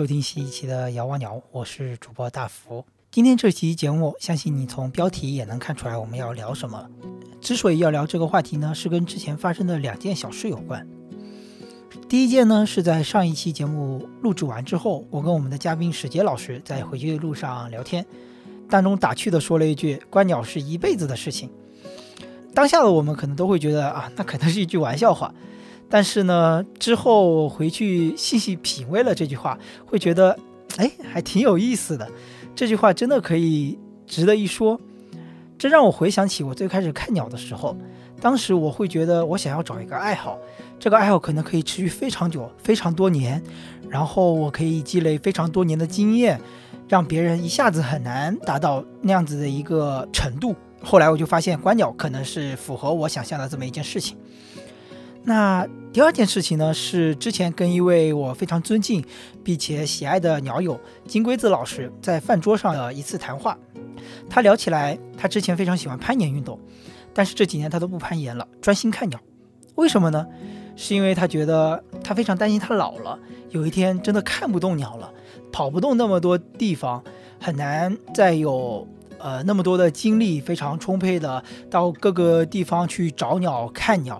收听新一期的《摇望鸟》，我是主播大福。今天这期节目，相信你从标题也能看出来我们要聊什么。之所以要聊这个话题呢，是跟之前发生的两件小事有关。第一件呢，是在上一期节目录制完之后，我跟我们的嘉宾史杰老师在回去的路上聊天，当中打趣的说了一句：“观鸟是一辈子的事情。”当下的我们可能都会觉得啊，那可能是一句玩笑话。但是呢，之后回去细细品味了这句话，会觉得，哎，还挺有意思的。这句话真的可以值得一说。这让我回想起我最开始看鸟的时候，当时我会觉得，我想要找一个爱好，这个爱好可能可以持续非常久、非常多年，然后我可以积累非常多年的经验，让别人一下子很难达到那样子的一个程度。后来我就发现，观鸟可能是符合我想象的这么一件事情。那第二件事情呢，是之前跟一位我非常尊敬并且喜爱的鸟友金龟子老师在饭桌上的一次谈话。他聊起来，他之前非常喜欢攀岩运动，但是这几年他都不攀岩了，专心看鸟。为什么呢？是因为他觉得他非常担心他老了，有一天真的看不动鸟了，跑不动那么多地方，很难再有呃那么多的精力非常充沛的到各个地方去找鸟看鸟。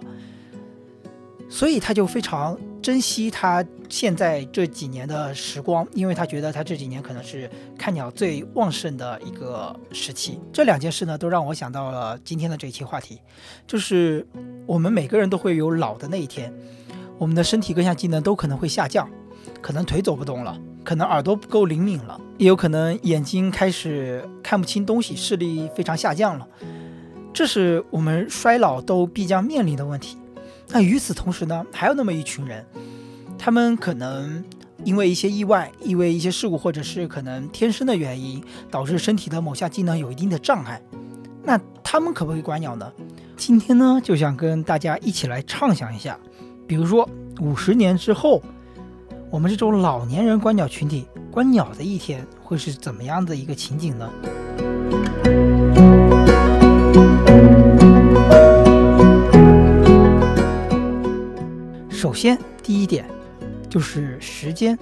所以他就非常珍惜他现在这几年的时光，因为他觉得他这几年可能是看鸟最旺盛的一个时期。这两件事呢，都让我想到了今天的这一期话题，就是我们每个人都会有老的那一天，我们的身体各项机能都可能会下降，可能腿走不动了，可能耳朵不够灵敏了，也有可能眼睛开始看不清东西，视力非常下降了，这是我们衰老都必将面临的问题。那与此同时呢，还有那么一群人，他们可能因为一些意外、因为一些事故，或者是可能天生的原因，导致身体的某项机能有一定的障碍。那他们可不可以观鸟呢？今天呢，就想跟大家一起来畅想一下，比如说五十年之后，我们这种老年人观鸟群体观鸟的一天会是怎么样的一个情景呢？首先，第一点就是时间。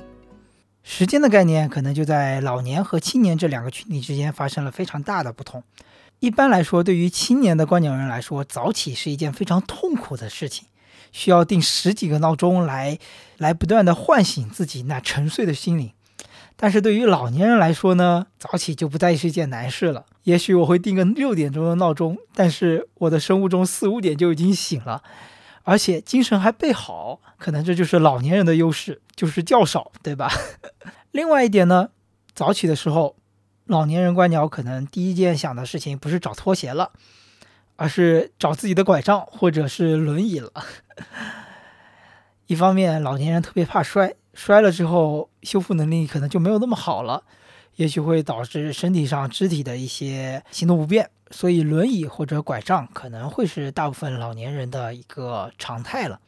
时间的概念可能就在老年和青年这两个群体之间发生了非常大的不同。一般来说，对于青年的观鸟人来说，早起是一件非常痛苦的事情，需要定十几个闹钟来来不断的唤醒自己那沉睡的心灵。但是对于老年人来说呢，早起就不再是一件难事了。也许我会定个六点钟的闹钟，但是我的生物钟四五点就已经醒了。而且精神还倍好，可能这就是老年人的优势，就是觉少，对吧？另外一点呢，早起的时候，老年人观鸟可能第一件想的事情不是找拖鞋了，而是找自己的拐杖或者是轮椅了。一方面，老年人特别怕摔，摔了之后修复能力可能就没有那么好了，也许会导致身体上肢体的一些行动不便。所以，轮椅或者拐杖可能会是大部分老年人的一个常态了。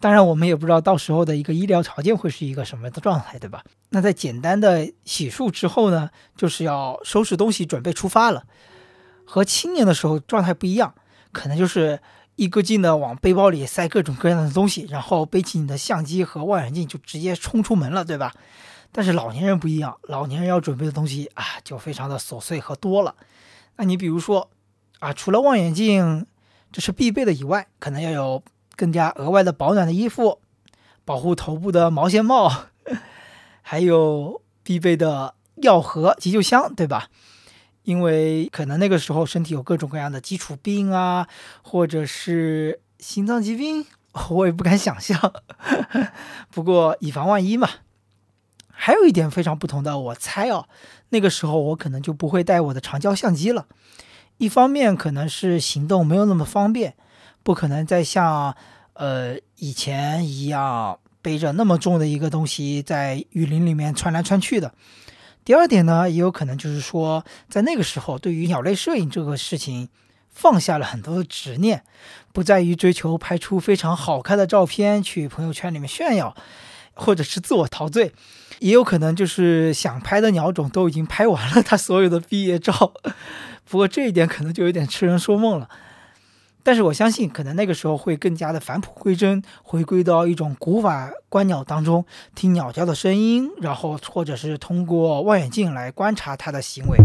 当然，我们也不知道到时候的一个医疗条件会是一个什么样的状态，对吧？那在简单的洗漱之后呢，就是要收拾东西，准备出发了。和青年的时候状态不一样，可能就是一个劲的往背包里塞各种各样的东西，然后背起你的相机和望远镜就直接冲出门了，对吧？但是老年人不一样，老年人要准备的东西啊，就非常的琐碎和多了。那你比如说，啊，除了望远镜这是必备的以外，可能要有更加额外的保暖的衣服，保护头部的毛线帽，还有必备的药盒、急救箱，对吧？因为可能那个时候身体有各种各样的基础病啊，或者是心脏疾病，我也不敢想象。不过以防万一嘛。还有一点非常不同的，我猜哦，那个时候我可能就不会带我的长焦相机了。一方面可能是行动没有那么方便，不可能再像呃以前一样背着那么重的一个东西在雨林里面穿来穿去的。第二点呢，也有可能就是说，在那个时候对于鸟类摄影这个事情放下了很多的执念，不在于追求拍出非常好看的照片去朋友圈里面炫耀。或者是自我陶醉，也有可能就是想拍的鸟种都已经拍完了他所有的毕业照。不过这一点可能就有点痴人说梦了。但是我相信，可能那个时候会更加的返璞归真，回归到一种古法观鸟当中，听鸟叫的声音，然后或者是通过望远镜来观察它的行为。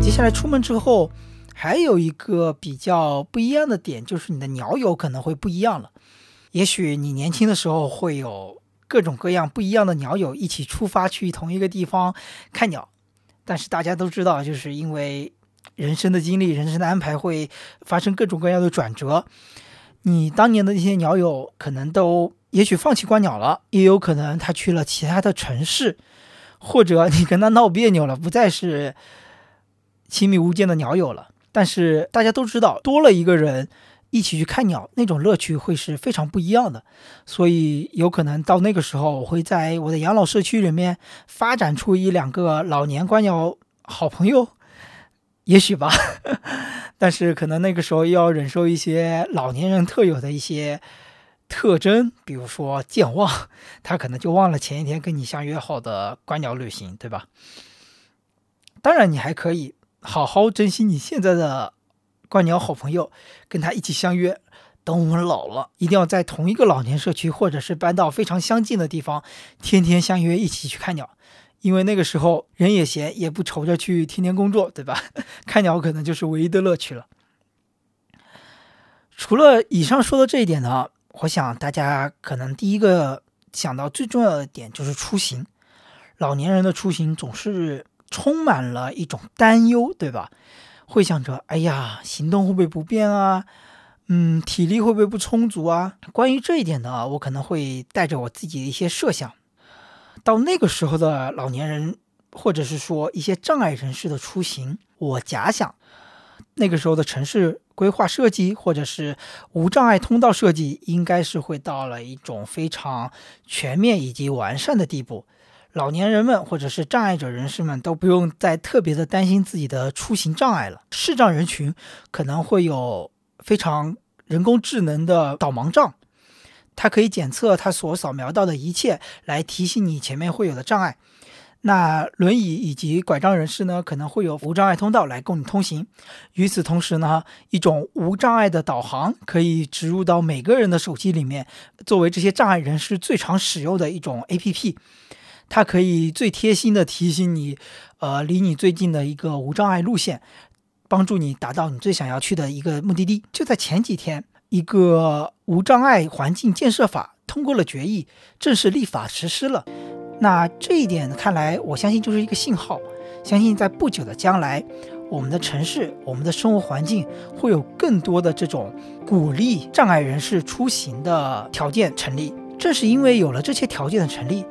接下来出门之后，还有一个比较不一样的点，就是你的鸟友可能会不一样了。也许你年轻的时候会有各种各样不一样的鸟友一起出发去同一个地方看鸟。但是大家都知道，就是因为人生的经历、人生的安排会发生各种各样的转折。你当年的那些鸟友可能都也许放弃观鸟了，也有可能他去了其他的城市，或者你跟他闹别扭了，不再是亲密无间的鸟友了。但是大家都知道，多了一个人。一起去看鸟，那种乐趣会是非常不一样的。所以有可能到那个时候，我会在我的养老社区里面发展出一两个老年观鸟好朋友，也许吧。但是可能那个时候要忍受一些老年人特有的一些特征，比如说健忘，他可能就忘了前一天跟你相约好的观鸟旅行，对吧？当然，你还可以好好珍惜你现在的。观鸟好朋友，跟他一起相约。等我们老了，一定要在同一个老年社区，或者是搬到非常相近的地方，天天相约一起去看鸟。因为那个时候人也闲，也不愁着去天天工作，对吧？看鸟可能就是唯一的乐趣了。除了以上说的这一点呢，我想大家可能第一个想到最重要的点就是出行。老年人的出行总是充满了一种担忧，对吧？会想着，哎呀，行动会不会不便啊？嗯，体力会不会不充足啊？关于这一点呢，我可能会带着我自己的一些设想。到那个时候的老年人，或者是说一些障碍人士的出行，我假想，那个时候的城市规划设计，或者是无障碍通道设计，应该是会到了一种非常全面以及完善的地步。老年人们或者是障碍者人士们都不用再特别的担心自己的出行障碍了。视障人群可能会有非常人工智能的导盲杖，它可以检测它所扫描到的一切，来提醒你前面会有的障碍。那轮椅以及拐杖人士呢，可能会有无障碍通道来供你通行。与此同时呢，一种无障碍的导航可以植入到每个人的手机里面，作为这些障碍人士最常使用的一种 APP。它可以最贴心的提醒你，呃，离你最近的一个无障碍路线，帮助你达到你最想要去的一个目的地。就在前几天，一个无障碍环境建设法通过了决议，正式立法实施了。那这一点看来，我相信就是一个信号，相信在不久的将来，我们的城市、我们的生活环境会有更多的这种鼓励障碍人士出行的条件成立。正是因为有了这些条件的成立。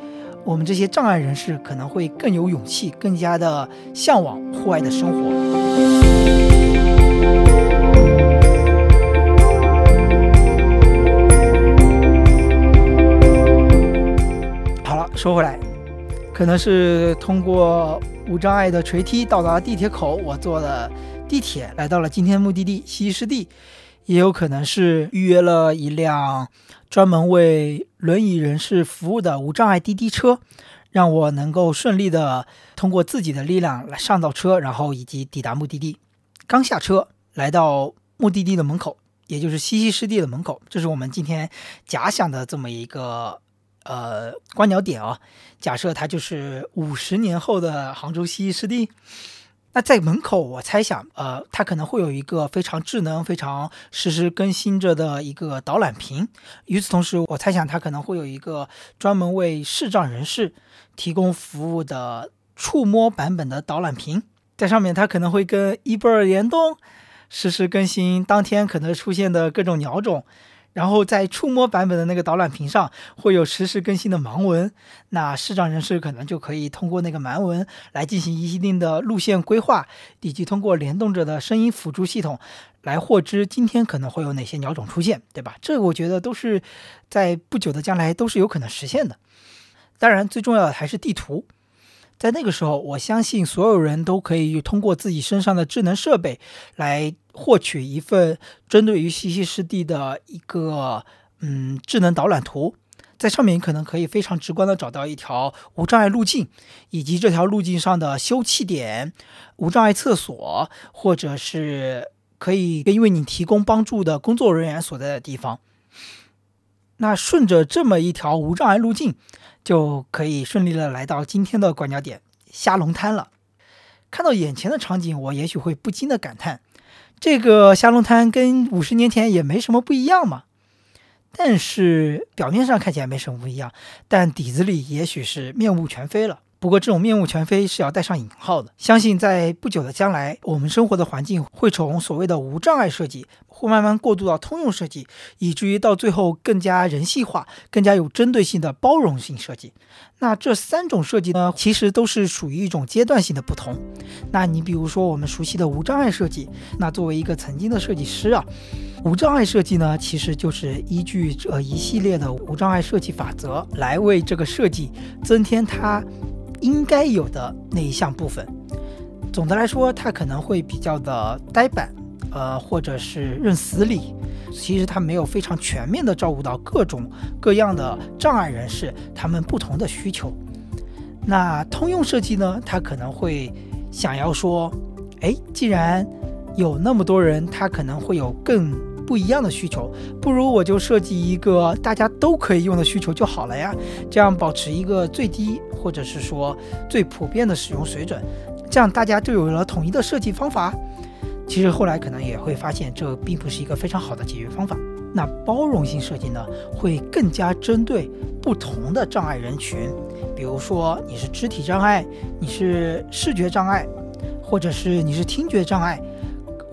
我们这些障碍人士可能会更有勇气，更加的向往户外的生活。好了，说回来，可能是通过无障碍的垂梯到达地铁口，我坐了地铁来到了今天目的地西湿地，也有可能是预约了一辆。专门为轮椅人士服务的无障碍滴滴车，让我能够顺利的通过自己的力量来上到车，然后以及抵达目的地。刚下车，来到目的地的门口，也就是西溪湿地的门口，这是我们今天假想的这么一个呃观鸟点啊。假设它就是五十年后的杭州西溪湿地。那在门口，我猜想，呃，它可能会有一个非常智能、非常实时更新着的一个导览屏。与此同时，我猜想它可能会有一个专门为视障人士提供服务的触摸版本的导览屏，在上面它可能会跟 eBird 联动，实时更新当天可能出现的各种鸟种。然后在触摸版本的那个导览屏上会有实时更新的盲文，那视障人士可能就可以通过那个盲文来进行一定的路线规划，以及通过联动着的声音辅助系统来获知今天可能会有哪些鸟种出现，对吧？这我觉得都是在不久的将来都是有可能实现的。当然，最重要的还是地图。在那个时候，我相信所有人都可以通过自己身上的智能设备来获取一份针对于西溪湿地的一个嗯智能导览图。在上面你可能可以非常直观的找到一条无障碍路径，以及这条路径上的休憩点、无障碍厕所，或者是可以为你提供帮助的工作人员所在的地方。那顺着这么一条无障碍路径，就可以顺利的来到今天的观鸟点虾龙滩了。看到眼前的场景，我也许会不禁的感叹：这个虾龙滩跟五十年前也没什么不一样嘛。但是表面上看起来没什么不一样，但底子里也许是面目全非了。不过这种面目全非是要带上引号的。相信在不久的将来，我们生活的环境会从所谓的无障碍设计，会慢慢过渡到通用设计，以至于到最后更加人性化、更加有针对性的包容性设计。那这三种设计呢，其实都是属于一种阶段性的不同。那你比如说我们熟悉的无障碍设计，那作为一个曾经的设计师啊。无障碍设计呢，其实就是依据这一系列的无障碍设计法则来为这个设计增添它应该有的那一项部分。总的来说，它可能会比较的呆板，呃，或者是认死理。其实它没有非常全面的照顾到各种各样的障碍人士他们不同的需求。那通用设计呢，它可能会想要说，哎，既然有那么多人，他可能会有更不一样的需求，不如我就设计一个大家都可以用的需求就好了呀。这样保持一个最低或者是说最普遍的使用水准，这样大家就有了统一的设计方法。其实后来可能也会发现，这并不是一个非常好的解决方法。那包容性设计呢，会更加针对不同的障碍人群，比如说你是肢体障碍，你是视觉障碍，或者是你是听觉障碍。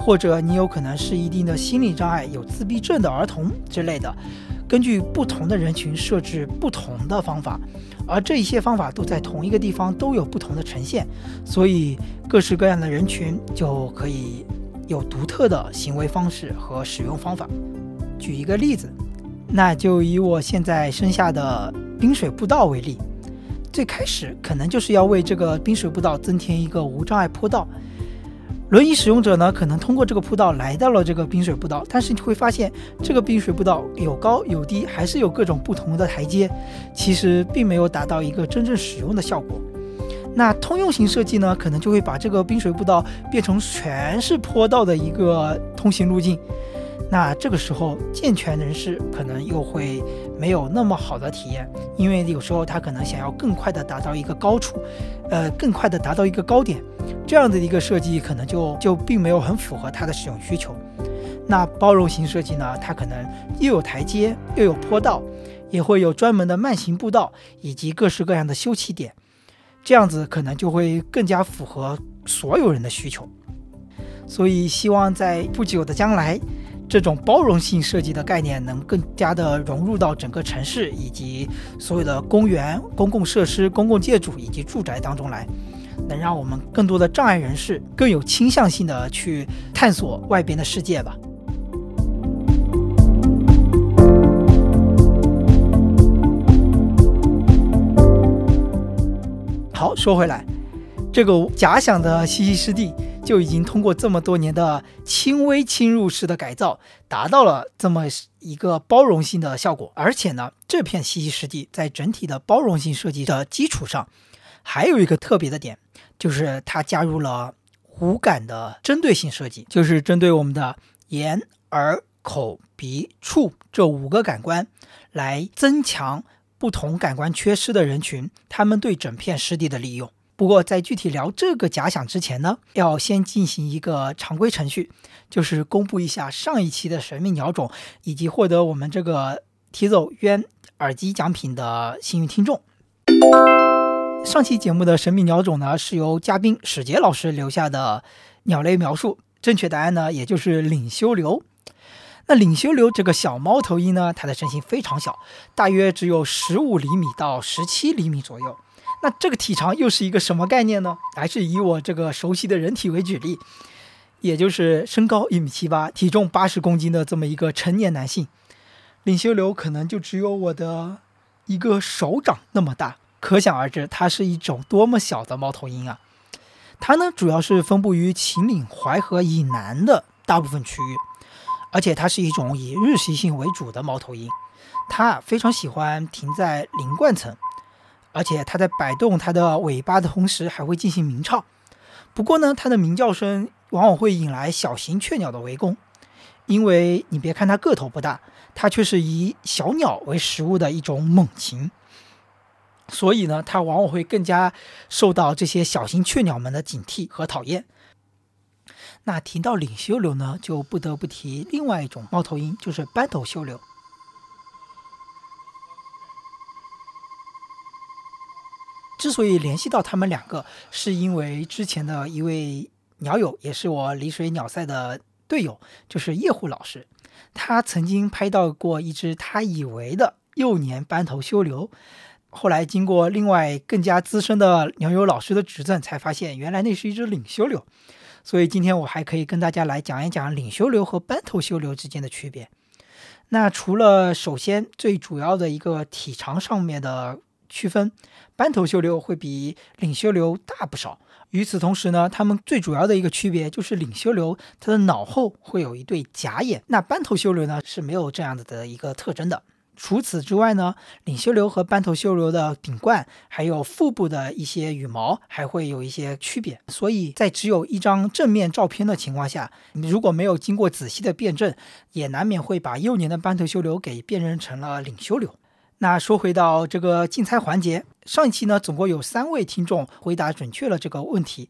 或者你有可能是一定的心理障碍，有自闭症的儿童之类的，根据不同的人群设置不同的方法，而这一些方法都在同一个地方都有不同的呈现，所以各式各样的人群就可以有独特的行为方式和使用方法。举一个例子，那就以我现在身下的冰水步道为例，最开始可能就是要为这个冰水步道增添一个无障碍坡道。轮椅使用者呢，可能通过这个步道来到了这个冰水步道，但是你会发现这个冰水步道有高有低，还是有各种不同的台阶，其实并没有达到一个真正使用的效果。那通用型设计呢，可能就会把这个冰水步道变成全是坡道的一个通行路径。那这个时候，健全人士可能又会没有那么好的体验，因为有时候他可能想要更快的达到一个高处，呃，更快的达到一个高点，这样的一个设计可能就就并没有很符合他的使用需求。那包容型设计呢，它可能又有台阶，又有坡道，也会有专门的慢行步道以及各式各样的休憩点，这样子可能就会更加符合所有人的需求。所以，希望在不久的将来。这种包容性设计的概念能更加的融入到整个城市以及所有的公园、公共设施、公共建筑以及住宅当中来，能让我们更多的障碍人士更有倾向性的去探索外边的世界吧。好，说回来，这个假想的西溪湿地。就已经通过这么多年的轻微侵入式的改造，达到了这么一个包容性的效果。而且呢，这片西溪湿地在整体的包容性设计的基础上，还有一个特别的点，就是它加入了五感的针对性设计，就是针对我们的眼、耳、口、鼻、触这五个感官，来增强不同感官缺失的人群，他们对整片湿地的利用。不过，在具体聊这个假想之前呢，要先进行一个常规程序，就是公布一下上一期的神秘鸟种以及获得我们这个提走冤耳机奖品的幸运听众。上期节目的神秘鸟种呢，是由嘉宾史杰老师留下的鸟类描述，正确答案呢，也就是领修流。那领修流这个小猫头鹰呢，它的身形非常小，大约只有十五厘米到十七厘米左右。那这个体长又是一个什么概念呢？还是以我这个熟悉的人体为举例，也就是身高一米七八，体重八十公斤的这么一个成年男性，领袖流可能就只有我的一个手掌那么大，可想而知它是一种多么小的猫头鹰啊！它呢主要是分布于秦岭淮河以南的大部分区域，而且它是一种以日习性为主的猫头鹰。它非常喜欢停在鳞冠层，而且它在摆动它的尾巴的同时还会进行鸣唱。不过呢，它的鸣叫声往往会引来小型雀鸟的围攻，因为你别看它个头不大，它却是以小鸟为食物的一种猛禽，所以呢，它往往会更加受到这些小型雀鸟们的警惕和讨厌。那提到领袖流呢，就不得不提另外一种猫头鹰，就是斑头绣柳。之所以联系到他们两个，是因为之前的一位鸟友，也是我离水鸟赛的队友，就是叶护老师，他曾经拍到过一只他以为的幼年斑头修流，后来经过另外更加资深的鸟友老师的指正，才发现原来那是一只领袖流。所以今天我还可以跟大家来讲一讲领袖流和斑头修流之间的区别。那除了首先最主要的一个体长上面的区分，斑头修流会比领袖流大不少。与此同时呢，它们最主要的一个区别就是领袖流它的脑后会有一对假眼，那斑头修流呢是没有这样子的一个特征的。除此之外呢，领袖流和斑头修流的顶冠还有腹部的一些羽毛还会有一些区别，所以在只有一张正面照片的情况下，你如果没有经过仔细的辨证，也难免会把幼年的斑头修流给辨认成了领袖流。那说回到这个竞猜环节，上一期呢，总共有三位听众回答准确了这个问题，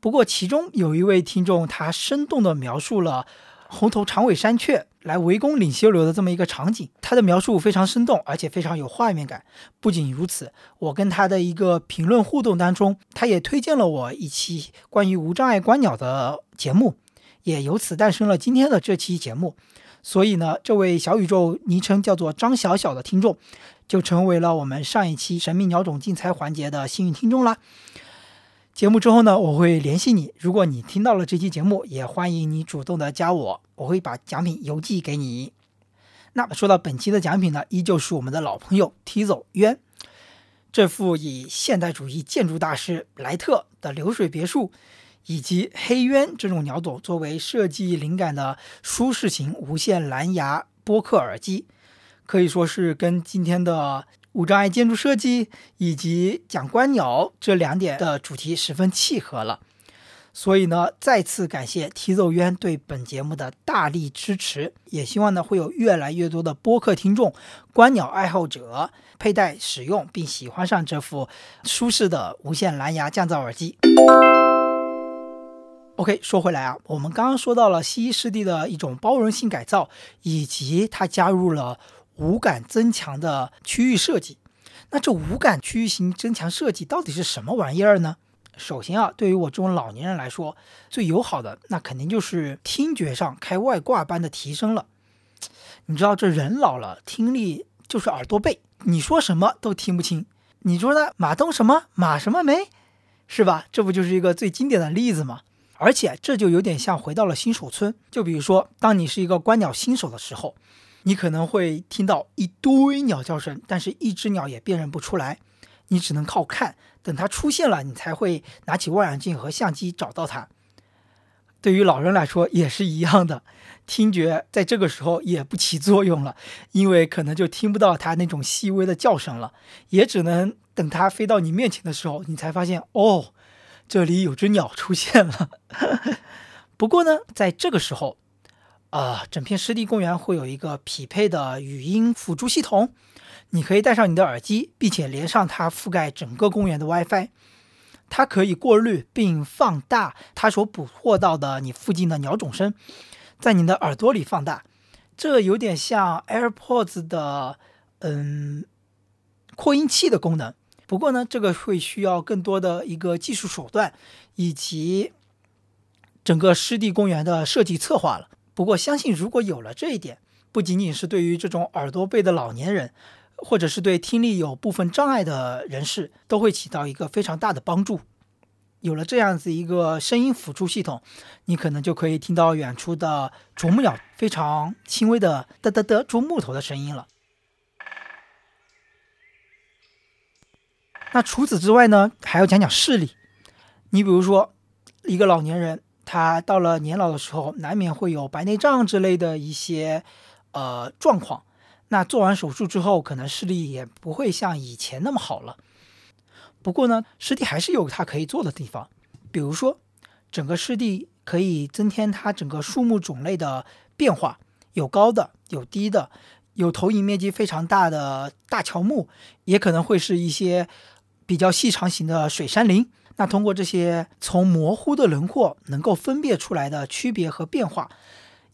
不过其中有一位听众他生动的描述了。红头长尾山雀来围攻领袖流的这么一个场景，他的描述非常生动，而且非常有画面感。不仅如此，我跟他的一个评论互动当中，他也推荐了我一期关于无障碍观鸟的节目，也由此诞生了今天的这期节目。所以呢，这位小宇宙昵称叫做张小小的听众，就成为了我们上一期神秘鸟种竞猜环节的幸运听众啦。节目之后呢，我会联系你。如果你听到了这期节目，也欢迎你主动的加我，我会把奖品邮寄给你。那么说到本期的奖品呢，依旧是我们的老朋友 T 走渊，这幅以现代主义建筑大师莱特的流水别墅以及黑鸢这种鸟种作为设计灵感的舒适型无线蓝牙播客耳机，可以说是跟今天的。无障碍建筑设计以及讲观鸟这两点的主题十分契合了，所以呢，再次感谢提走渊对本节目的大力支持，也希望呢会有越来越多的播客听众、观鸟爱好者佩戴使用并喜欢上这副舒适的无线蓝牙降噪耳机。OK，说回来啊，我们刚刚说到了西医湿地的一种包容性改造，以及它加入了。五感增强的区域设计，那这五感区域型增强设计到底是什么玩意儿呢？首先啊，对于我这种老年人来说，最友好的那肯定就是听觉上开外挂般的提升了。你知道这人老了，听力就是耳朵背，你说什么都听不清。你说的马东什么马什么没，是吧？这不就是一个最经典的例子吗？而且这就有点像回到了新手村。就比如说，当你是一个观鸟新手的时候。你可能会听到一堆鸟叫声，但是一只鸟也辨认不出来，你只能靠看，等它出现了，你才会拿起望远镜和相机找到它。对于老人来说也是一样的，听觉在这个时候也不起作用了，因为可能就听不到它那种细微的叫声了，也只能等它飞到你面前的时候，你才发现哦，这里有只鸟出现了。不过呢，在这个时候。啊，整片湿地公园会有一个匹配的语音辅助系统，你可以戴上你的耳机，并且连上它覆盖整个公园的 WiFi，它可以过滤并放大它所捕获到的你附近的鸟种声，在你的耳朵里放大，这有点像 AirPods 的嗯扩音器的功能。不过呢，这个会需要更多的一个技术手段以及整个湿地公园的设计策划了。不过，相信如果有了这一点，不仅仅是对于这种耳朵背的老年人，或者是对听力有部分障碍的人士，都会起到一个非常大的帮助。有了这样子一个声音辅助系统，你可能就可以听到远处的啄木鸟非常轻微的嘚嘚嘚啄木头的声音了。那除此之外呢，还要讲讲视力。你比如说，一个老年人。他到了年老的时候，难免会有白内障之类的一些呃状况。那做完手术之后，可能视力也不会像以前那么好了。不过呢，湿地还是有它可以做的地方，比如说，整个湿地可以增添它整个树木种类的变化，有高的，有低的，有投影面积非常大的大乔木，也可能会是一些比较细长型的水杉林。那通过这些从模糊的轮廓能够分辨出来的区别和变化。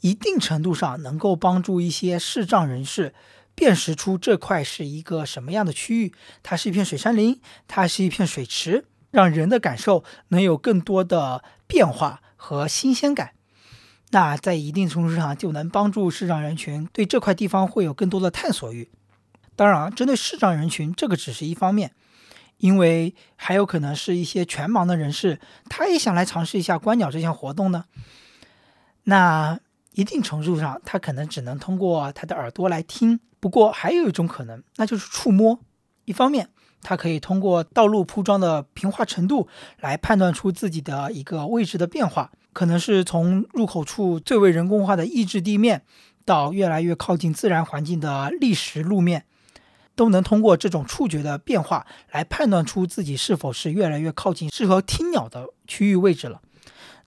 一定程度上能够帮助一些视障人士辨识出这块是一个什么样的区域，它是一片水杉林，它是一片水池，让人的感受能有更多的变化和新鲜感。那在一定程度上就能帮助视障人群对这块地方会有更多的探索欲。当然，针对视障人群，这个只是一方面，因为还有可能是一些全盲的人士，他也想来尝试一下观鸟这项活动呢。那。一定程度上，他可能只能通过他的耳朵来听。不过，还有一种可能，那就是触摸。一方面，他可以通过道路铺装的平滑程度来判断出自己的一个位置的变化，可能是从入口处最为人工化的抑制地面，到越来越靠近自然环境的砾石路面，都能通过这种触觉的变化来判断出自己是否是越来越靠近适合听鸟的区域位置了。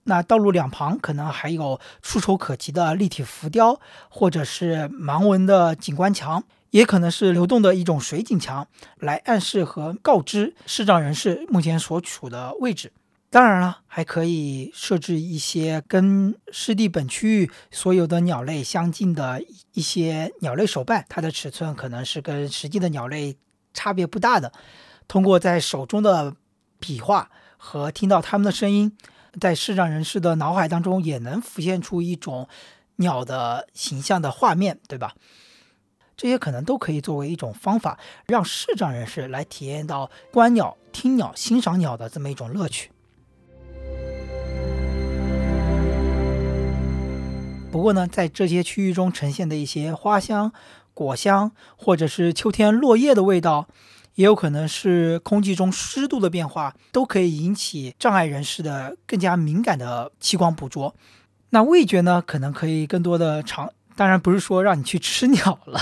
那道路两旁可能还有触手可及的立体浮雕，或者是盲文的景观墙，也可能是流动的一种水景墙，来暗示和告知视障人士目前所处的位置。当然了，还可以设置一些跟湿地本区域所有的鸟类相近的一些鸟类手办，它的尺寸可能是跟实际的鸟类差别不大的。通过在手中的比划和听到它们的声音。在视障人士的脑海当中，也能浮现出一种鸟的形象的画面，对吧？这些可能都可以作为一种方法，让视障人士来体验到观鸟、听鸟、欣赏鸟的这么一种乐趣。不过呢，在这些区域中呈现的一些花香、果香，或者是秋天落叶的味道。也有可能是空气中湿度的变化，都可以引起障碍人士的更加敏感的器官捕捉。那味觉呢，可能可以更多的尝，当然不是说让你去吃鸟了，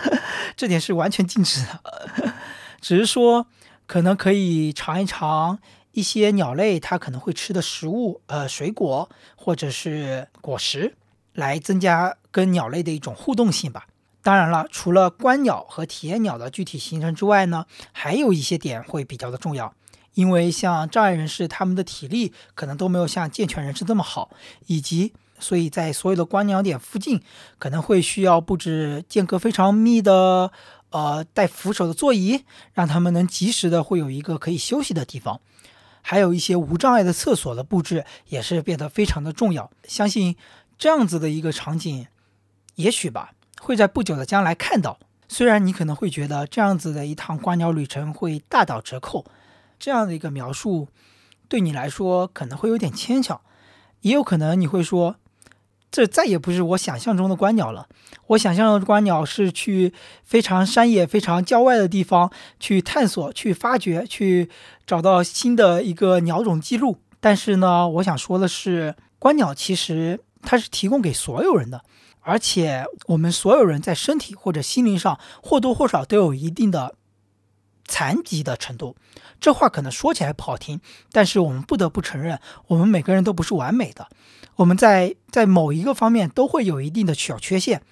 这点是完全禁止的。只是说，可能可以尝一尝一些鸟类它可能会吃的食物，呃，水果或者是果实，来增加跟鸟类的一种互动性吧。当然了，除了观鸟和体验鸟的具体行程之外呢，还有一些点会比较的重要。因为像障碍人士，他们的体力可能都没有像健全人士这么好，以及所以在所有的观鸟点附近，可能会需要布置间隔非常密的，呃，带扶手的座椅，让他们能及时的会有一个可以休息的地方。还有一些无障碍的厕所的布置也是变得非常的重要。相信这样子的一个场景，也许吧。会在不久的将来看到。虽然你可能会觉得这样子的一趟观鸟旅程会大打折扣，这样的一个描述对你来说可能会有点牵强，也有可能你会说，这再也不是我想象中的观鸟了。我想象的观鸟是去非常山野、非常郊外的地方去探索、去发掘、去找到新的一个鸟种记录。但是呢，我想说的是，观鸟其实它是提供给所有人的。而且我们所有人在身体或者心灵上或多或少都有一定的残疾的程度。这话可能说起来不好听，但是我们不得不承认，我们每个人都不是完美的。我们在在某一个方面都会有一定的小缺陷。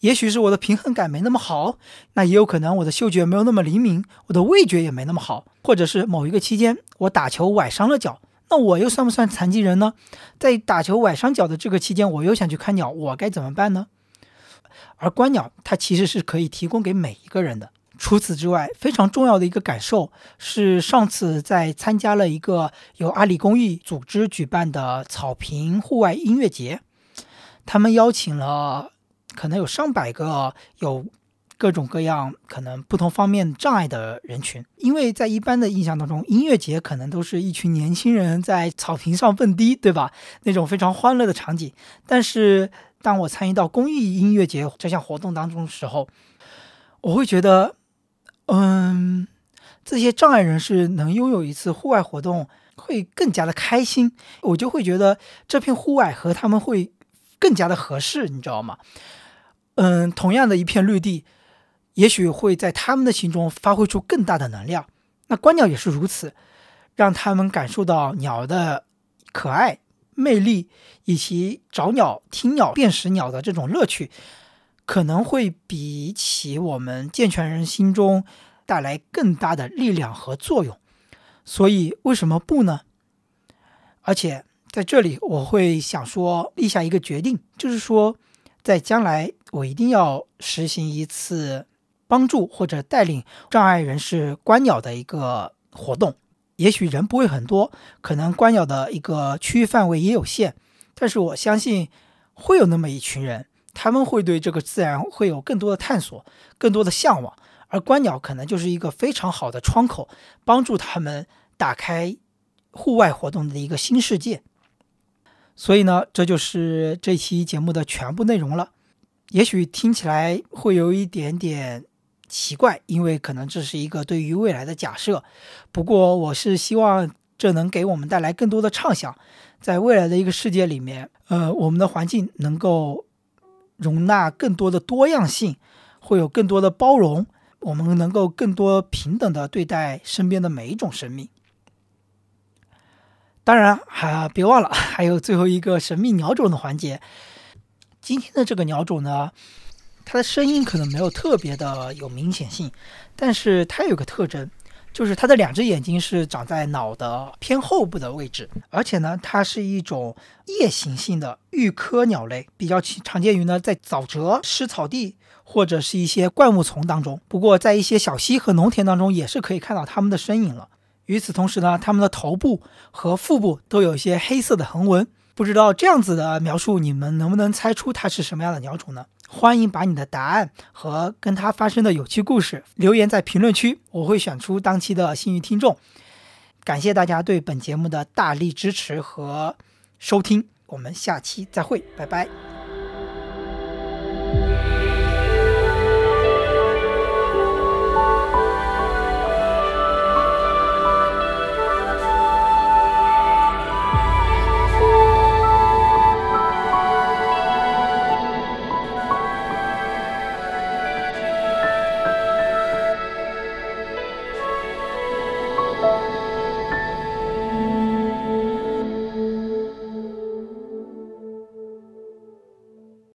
也许是我的平衡感没那么好，那也有可能我的嗅觉没有那么灵敏，我的味觉也没那么好，或者是某一个期间我打球崴伤了脚。那我又算不算残疾人呢？在打球崴伤脚的这个期间，我又想去看鸟，我该怎么办呢？而观鸟它其实是可以提供给每一个人的。除此之外，非常重要的一个感受是，上次在参加了一个由阿里公益组织举办的草坪户外音乐节，他们邀请了可能有上百个有。各种各样可能不同方面障碍的人群，因为在一般的印象当中，音乐节可能都是一群年轻人在草坪上蹦迪，对吧？那种非常欢乐的场景。但是当我参与到公益音乐节这项活动当中的时候，我会觉得，嗯，这些障碍人士能拥有一次户外活动，会更加的开心。我就会觉得这片户外和他们会更加的合适，你知道吗？嗯，同样的一片绿地。也许会在他们的心中发挥出更大的能量。那观鸟也是如此，让他们感受到鸟的可爱、魅力，以及找鸟、听鸟、辨识鸟的这种乐趣，可能会比起我们健全人心中带来更大的力量和作用。所以，为什么不呢？而且在这里，我会想说立下一个决定，就是说，在将来我一定要实行一次帮助或者带领障碍人士观鸟的一个活动。也许人不会很多，可能观鸟的一个区域范围也有限，但是我相信会有那么一群人，他们会对这个自然会有更多的探索，更多的向往，而观鸟可能就是一个非常好的窗口，帮助他们打开。户外活动的一个新世界，所以呢，这就是这期节目的全部内容了。也许听起来会有一点点奇怪，因为可能这是一个对于未来的假设。不过，我是希望这能给我们带来更多的畅想，在未来的一个世界里面，呃，我们的环境能够容纳更多的多样性，会有更多的包容，我们能够更多平等的对待身边的每一种生命。当然，还别忘了，还有最后一个神秘鸟种的环节。今天的这个鸟种呢，它的声音可能没有特别的有明显性，但是它有个特征，就是它的两只眼睛是长在脑的偏后部的位置，而且呢，它是一种夜行性的玉科鸟类，比较常见于呢在沼泽、湿草地或者是一些灌木丛当中。不过，在一些小溪和农田当中，也是可以看到它们的身影了。与此同时呢，它们的头部和腹部都有一些黑色的横纹。不知道这样子的描述，你们能不能猜出它是什么样的鸟种呢？欢迎把你的答案和跟它发生的有趣故事留言在评论区，我会选出当期的幸运听众。感谢大家对本节目的大力支持和收听，我们下期再会，拜拜。